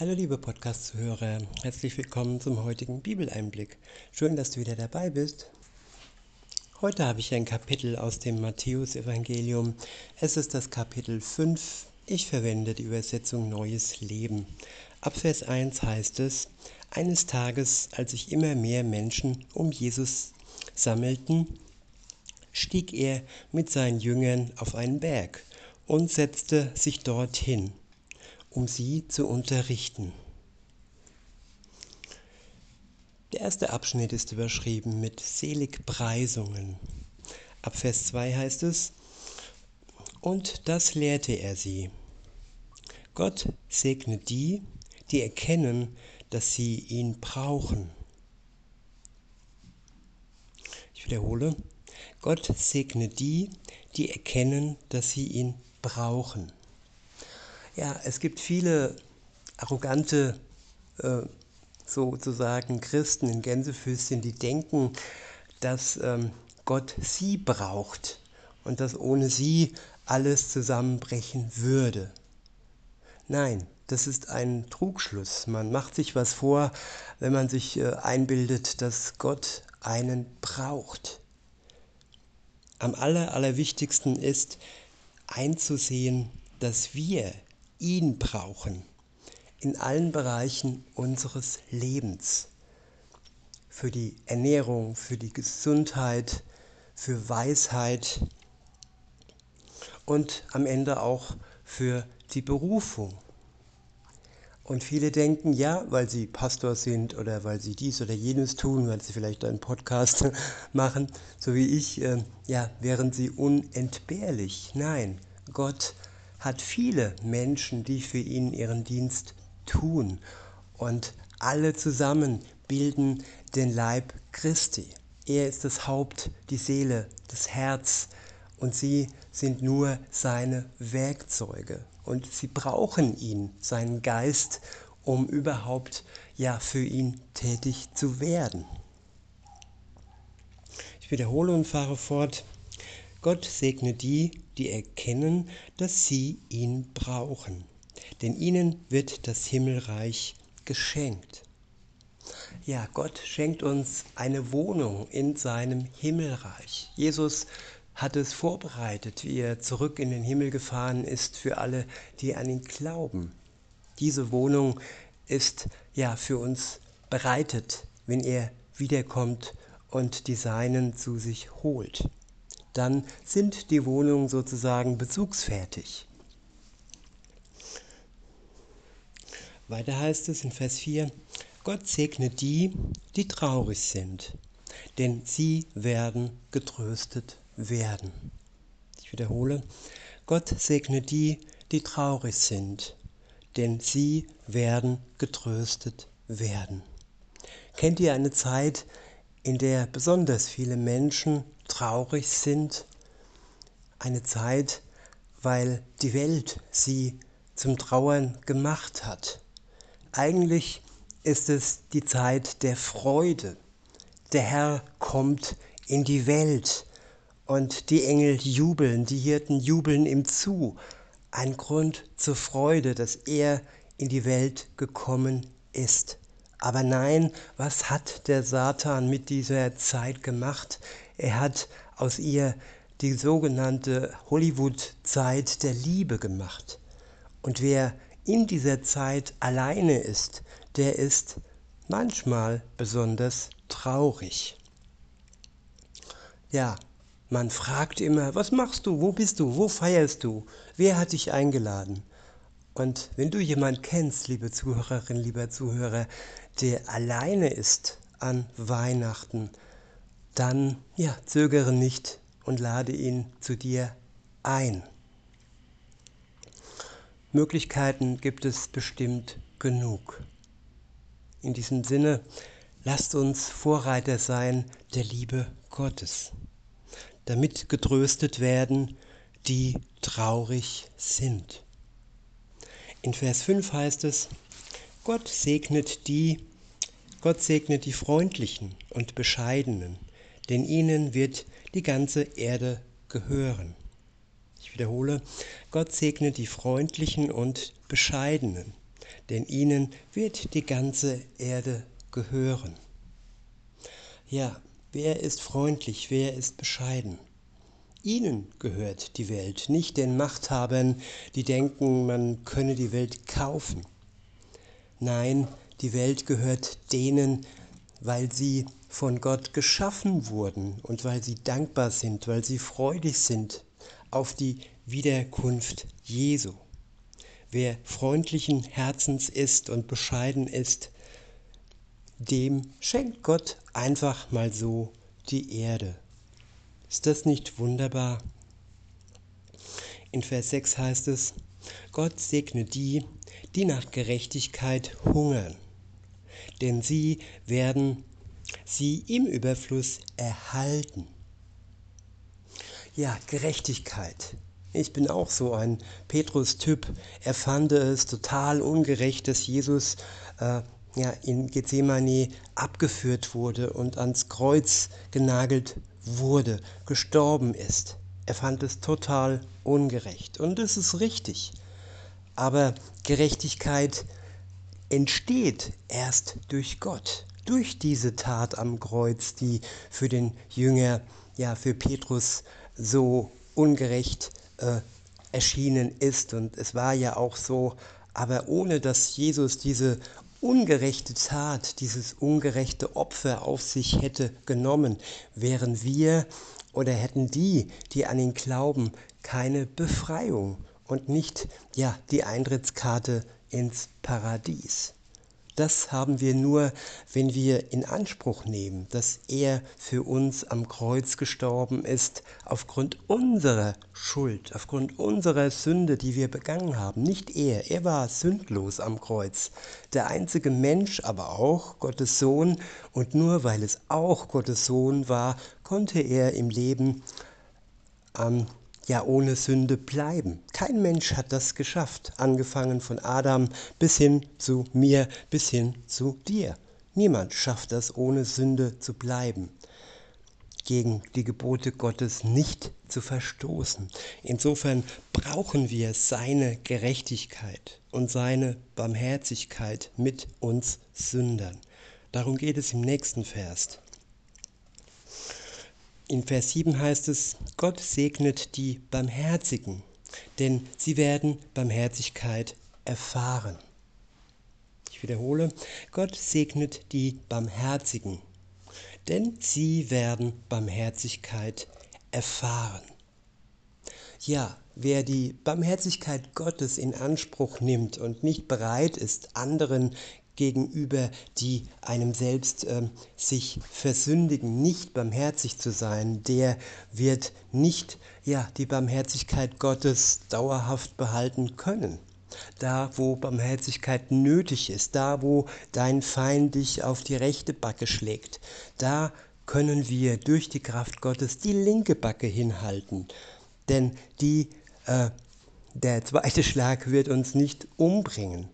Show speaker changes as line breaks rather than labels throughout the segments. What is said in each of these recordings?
Hallo liebe Podcast-Zuhörer, herzlich willkommen zum heutigen Bibeleinblick. Schön, dass du wieder dabei bist. Heute habe ich ein Kapitel aus dem Matthäusevangelium. Es ist das Kapitel 5. Ich verwende die Übersetzung Neues Leben. Ab Vers 1 heißt es, eines Tages, als sich immer mehr Menschen um Jesus sammelten, stieg er mit seinen Jüngern auf einen Berg und setzte sich dorthin um sie zu unterrichten. Der erste Abschnitt ist überschrieben mit Seligpreisungen. Ab Vers 2 heißt es, und das lehrte er sie. Gott segne die, die erkennen, dass sie ihn brauchen. Ich wiederhole, Gott segne die, die erkennen, dass sie ihn brauchen. Ja, es gibt viele arrogante, äh, sozusagen Christen in Gänsefüßchen, die denken, dass ähm, Gott sie braucht und dass ohne sie alles zusammenbrechen würde. Nein, das ist ein Trugschluss. Man macht sich was vor, wenn man sich äh, einbildet, dass Gott einen braucht. Am aller, allerwichtigsten ist einzusehen, dass wir ihn brauchen in allen Bereichen unseres Lebens. Für die Ernährung, für die Gesundheit, für Weisheit und am Ende auch für die Berufung. Und viele denken, ja, weil sie Pastor sind oder weil sie dies oder jenes tun, weil sie vielleicht einen Podcast machen, so wie ich, äh, ja, wären sie unentbehrlich. Nein, Gott hat viele Menschen, die für ihn ihren Dienst tun. Und alle zusammen bilden den Leib Christi. Er ist das Haupt, die Seele, das Herz und sie sind nur seine Werkzeuge. Und sie brauchen ihn, seinen Geist, um überhaupt ja für ihn tätig zu werden. Ich wiederhole und fahre fort. Gott segne die, die erkennen, dass sie ihn brauchen, denn ihnen wird das Himmelreich geschenkt. Ja, Gott schenkt uns eine Wohnung in seinem Himmelreich. Jesus hat es vorbereitet, wie er zurück in den Himmel gefahren ist für alle, die an ihn glauben. Diese Wohnung ist ja für uns bereitet, wenn er wiederkommt und die Seinen zu sich holt dann sind die Wohnungen sozusagen bezugsfertig. Weiter heißt es in Vers 4, Gott segne die, die traurig sind, denn sie werden getröstet werden. Ich wiederhole, Gott segne die, die traurig sind, denn sie werden getröstet werden. Kennt ihr eine Zeit, in der besonders viele Menschen traurig sind. Eine Zeit, weil die Welt sie zum Trauern gemacht hat. Eigentlich ist es die Zeit der Freude. Der Herr kommt in die Welt und die Engel jubeln, die Hirten jubeln ihm zu. Ein Grund zur Freude, dass er in die Welt gekommen ist. Aber nein, was hat der Satan mit dieser Zeit gemacht? Er hat aus ihr die sogenannte Hollywood-Zeit der Liebe gemacht. Und wer in dieser Zeit alleine ist, der ist manchmal besonders traurig. Ja, man fragt immer, was machst du, wo bist du, wo feierst du, wer hat dich eingeladen? Und wenn du jemand kennst, liebe Zuhörerin, lieber Zuhörer, der alleine ist an Weihnachten, dann ja, zögere nicht und lade ihn zu dir ein. Möglichkeiten gibt es bestimmt genug. In diesem Sinne, lasst uns Vorreiter sein der Liebe Gottes, damit getröstet werden, die traurig sind. In Vers 5 heißt es, Gott segnet die, Gott segnet die Freundlichen und Bescheidenen, denn ihnen wird die ganze Erde gehören. Ich wiederhole, Gott segnet die Freundlichen und Bescheidenen, denn ihnen wird die ganze Erde gehören. Ja, wer ist freundlich, wer ist bescheiden? Ihnen gehört die Welt, nicht den Machthabern, die denken, man könne die Welt kaufen. Nein, die Welt gehört denen, weil sie von Gott geschaffen wurden und weil sie dankbar sind, weil sie freudig sind auf die Wiederkunft Jesu. Wer freundlichen Herzens ist und bescheiden ist, dem schenkt Gott einfach mal so die Erde. Ist das nicht wunderbar? In Vers 6 heißt es, Gott segne die, die nach Gerechtigkeit hungern, denn sie werden sie im Überfluss erhalten. Ja, Gerechtigkeit. Ich bin auch so ein Petrus-Typ. Er fand es total ungerecht, dass Jesus äh, ja, in Gethsemane abgeführt wurde und ans Kreuz genagelt wurde, gestorben ist. Er fand es total ungerecht. Und es ist richtig. Aber Gerechtigkeit entsteht erst durch Gott, durch diese Tat am Kreuz, die für den Jünger, ja für Petrus so ungerecht äh, erschienen ist. Und es war ja auch so, aber ohne dass Jesus diese ungerechte Tat, dieses ungerechte Opfer auf sich hätte genommen, wären wir oder hätten die, die an ihn glauben, keine Befreiung und nicht ja die Eintrittskarte ins Paradies. Das haben wir nur, wenn wir in Anspruch nehmen, dass er für uns am Kreuz gestorben ist, aufgrund unserer Schuld, aufgrund unserer Sünde, die wir begangen haben. Nicht er, er war sündlos am Kreuz. Der einzige Mensch, aber auch Gottes Sohn. Und nur weil es auch Gottes Sohn war, konnte er im Leben am ja ohne Sünde bleiben. Kein Mensch hat das geschafft, angefangen von Adam bis hin zu mir, bis hin zu dir. Niemand schafft das, ohne Sünde zu bleiben, gegen die Gebote Gottes nicht zu verstoßen. Insofern brauchen wir seine Gerechtigkeit und seine Barmherzigkeit mit uns Sündern. Darum geht es im nächsten Vers. In Vers 7 heißt es, Gott segnet die Barmherzigen, denn sie werden Barmherzigkeit erfahren. Ich wiederhole, Gott segnet die Barmherzigen, denn sie werden Barmherzigkeit erfahren. Ja, wer die Barmherzigkeit Gottes in Anspruch nimmt und nicht bereit ist, anderen gegenüber, die einem selbst äh, sich versündigen, nicht barmherzig zu sein, der wird nicht ja, die Barmherzigkeit Gottes dauerhaft behalten können. Da, wo Barmherzigkeit nötig ist, da, wo dein Feind dich auf die rechte Backe schlägt, da können wir durch die Kraft Gottes die linke Backe hinhalten. Denn die, äh, der zweite Schlag wird uns nicht umbringen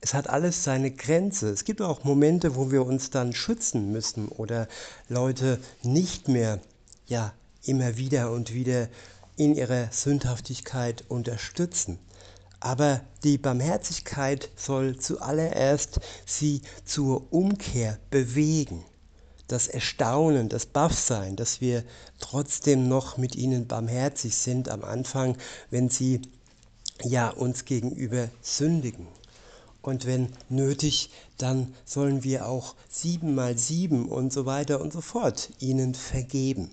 es hat alles seine Grenze. Es gibt auch Momente, wo wir uns dann schützen müssen oder Leute nicht mehr ja immer wieder und wieder in ihrer Sündhaftigkeit unterstützen. Aber die Barmherzigkeit soll zuallererst sie zur Umkehr bewegen. Das Erstaunen, das Baffsein, dass wir trotzdem noch mit ihnen barmherzig sind am Anfang, wenn sie ja uns gegenüber sündigen. Und wenn nötig, dann sollen wir auch siebenmal sieben und so weiter und so fort ihnen vergeben.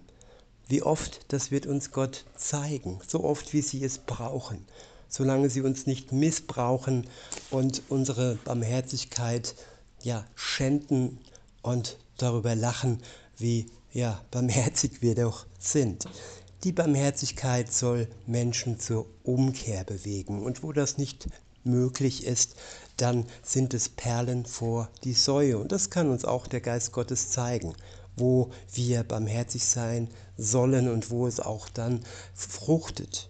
Wie oft, das wird uns Gott zeigen, so oft wie sie es brauchen, solange sie uns nicht missbrauchen und unsere Barmherzigkeit ja schänden und darüber lachen, wie ja barmherzig wir doch sind. Die Barmherzigkeit soll Menschen zur Umkehr bewegen und wo das nicht möglich ist, dann sind es Perlen vor die Säue. Und das kann uns auch der Geist Gottes zeigen, wo wir barmherzig sein sollen und wo es auch dann fruchtet.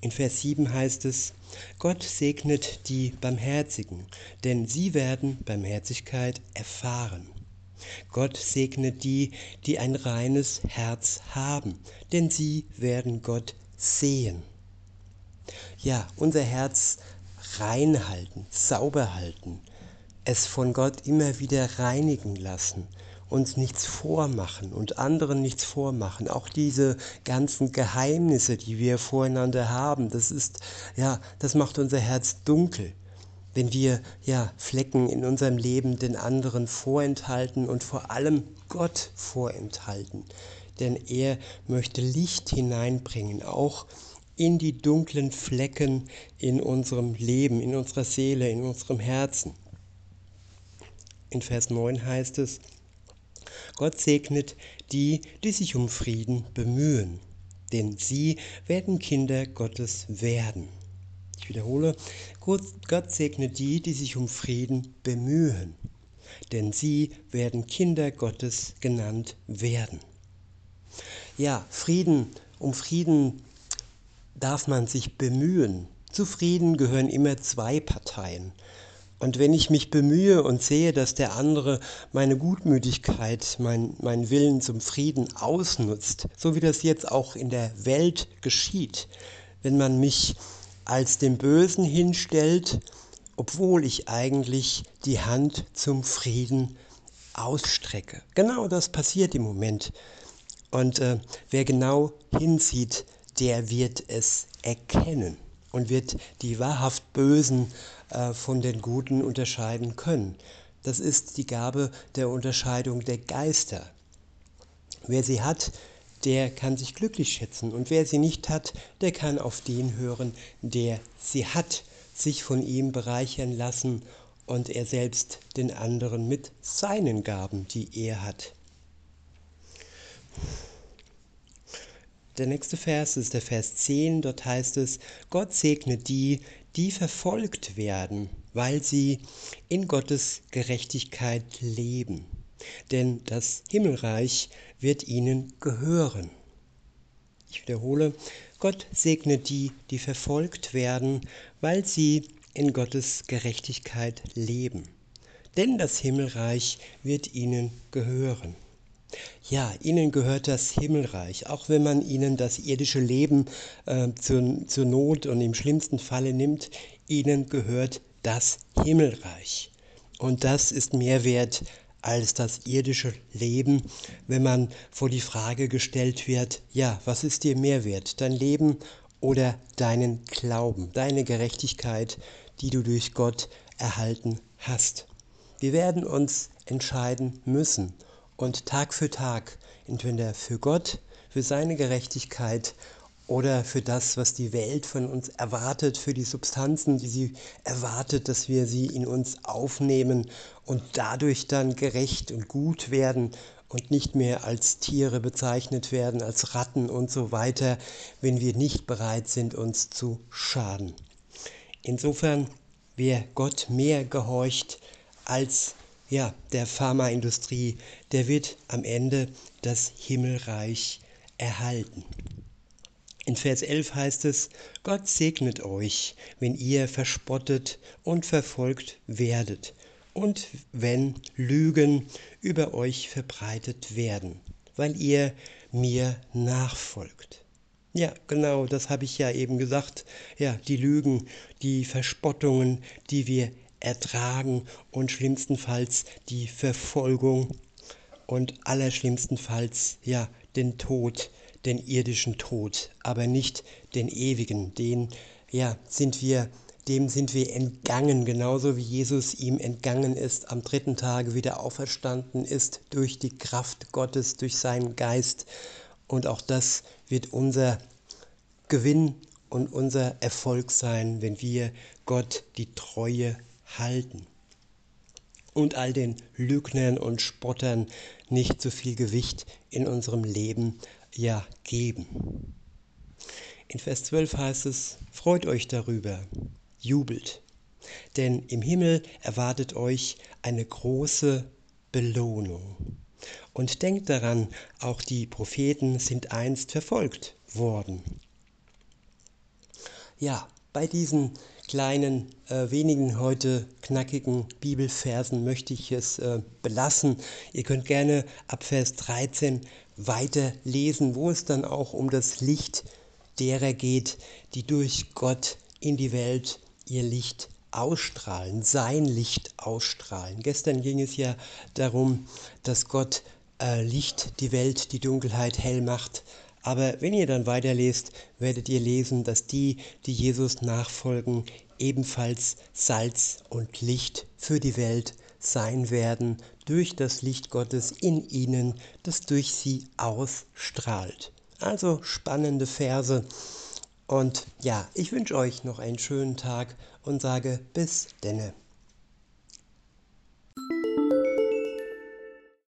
In Vers 7 heißt es, Gott segnet die Barmherzigen, denn sie werden Barmherzigkeit erfahren. Gott segnet die, die ein reines Herz haben, denn sie werden Gott sehen. Ja, unser Herz rein halten, sauber halten, es von Gott immer wieder reinigen lassen, uns nichts vormachen und anderen nichts vormachen. Auch diese ganzen Geheimnisse, die wir voreinander haben, das ist, ja, das macht unser Herz dunkel. Wenn wir, ja, Flecken in unserem Leben den anderen vorenthalten und vor allem Gott vorenthalten. Denn er möchte Licht hineinbringen, auch in die dunklen Flecken in unserem Leben, in unserer Seele, in unserem Herzen. In Vers 9 heißt es, Gott segnet die, die sich um Frieden bemühen, denn sie werden Kinder Gottes werden. Ich wiederhole, Gott segnet die, die sich um Frieden bemühen, denn sie werden Kinder Gottes genannt werden. Ja, Frieden, um Frieden darf man sich bemühen. Zu Frieden gehören immer zwei Parteien. Und wenn ich mich bemühe und sehe, dass der andere meine Gutmütigkeit, mein, mein Willen zum Frieden ausnutzt, so wie das jetzt auch in der Welt geschieht, wenn man mich als dem Bösen hinstellt, obwohl ich eigentlich die Hand zum Frieden ausstrecke. Genau das passiert im Moment. Und äh, wer genau hinsieht, der wird es erkennen und wird die wahrhaft Bösen äh, von den Guten unterscheiden können. Das ist die Gabe der Unterscheidung der Geister. Wer sie hat, der kann sich glücklich schätzen und wer sie nicht hat, der kann auf den hören, der sie hat, sich von ihm bereichern lassen und er selbst den anderen mit seinen Gaben, die er hat. Der nächste Vers ist der Vers 10, dort heißt es, Gott segne die, die verfolgt werden, weil sie in Gottes Gerechtigkeit leben. Denn das Himmelreich wird ihnen gehören. Ich wiederhole, Gott segne die, die verfolgt werden, weil sie in Gottes Gerechtigkeit leben. Denn das Himmelreich wird ihnen gehören. Ja, ihnen gehört das Himmelreich, auch wenn man ihnen das irdische Leben äh, zur, zur Not und im schlimmsten Falle nimmt, ihnen gehört das Himmelreich. Und das ist mehr wert als das irdische Leben, wenn man vor die Frage gestellt wird, ja, was ist dir mehr wert, dein Leben oder deinen Glauben, deine Gerechtigkeit, die du durch Gott erhalten hast. Wir werden uns entscheiden müssen und Tag für Tag, entweder für Gott, für seine Gerechtigkeit oder für das, was die Welt von uns erwartet, für die Substanzen, die sie erwartet, dass wir sie in uns aufnehmen und dadurch dann gerecht und gut werden und nicht mehr als Tiere bezeichnet werden, als Ratten und so weiter, wenn wir nicht bereit sind, uns zu schaden. Insofern, wer Gott mehr gehorcht als ja, der Pharmaindustrie, der wird am Ende das Himmelreich erhalten. In Vers 11 heißt es, Gott segnet euch, wenn ihr verspottet und verfolgt werdet und wenn Lügen über euch verbreitet werden, weil ihr mir nachfolgt. Ja, genau, das habe ich ja eben gesagt. Ja, die Lügen, die Verspottungen, die wir ertragen und schlimmstenfalls die Verfolgung und allerschlimmstenfalls ja den Tod, den irdischen Tod, aber nicht den ewigen, den ja sind wir dem sind wir entgangen, genauso wie Jesus ihm entgangen ist, am dritten Tage wieder auferstanden ist durch die Kraft Gottes, durch seinen Geist. Und auch das wird unser Gewinn und unser Erfolg sein, wenn wir Gott die Treue halten und all den Lügnern und Spottern nicht so viel Gewicht in unserem Leben ja geben. In Vers 12 heißt es, freut euch darüber, jubelt, denn im Himmel erwartet euch eine große Belohnung. Und denkt daran, auch die Propheten sind einst verfolgt worden. Ja, bei diesen kleinen, äh, wenigen heute knackigen Bibelversen möchte ich es äh, belassen. Ihr könnt gerne ab Vers 13 weiter lesen, wo es dann auch um das Licht derer geht, die durch Gott in die Welt ihr Licht ausstrahlen, sein Licht ausstrahlen. Gestern ging es ja darum, dass Gott äh, Licht die Welt, die Dunkelheit hell macht. Aber wenn ihr dann weiterlest, werdet ihr lesen, dass die, die Jesus nachfolgen, ebenfalls Salz und Licht für die Welt sein werden, durch das Licht Gottes in ihnen, das durch sie ausstrahlt. Also spannende Verse. Und ja, ich wünsche euch noch einen schönen Tag und sage bis denne.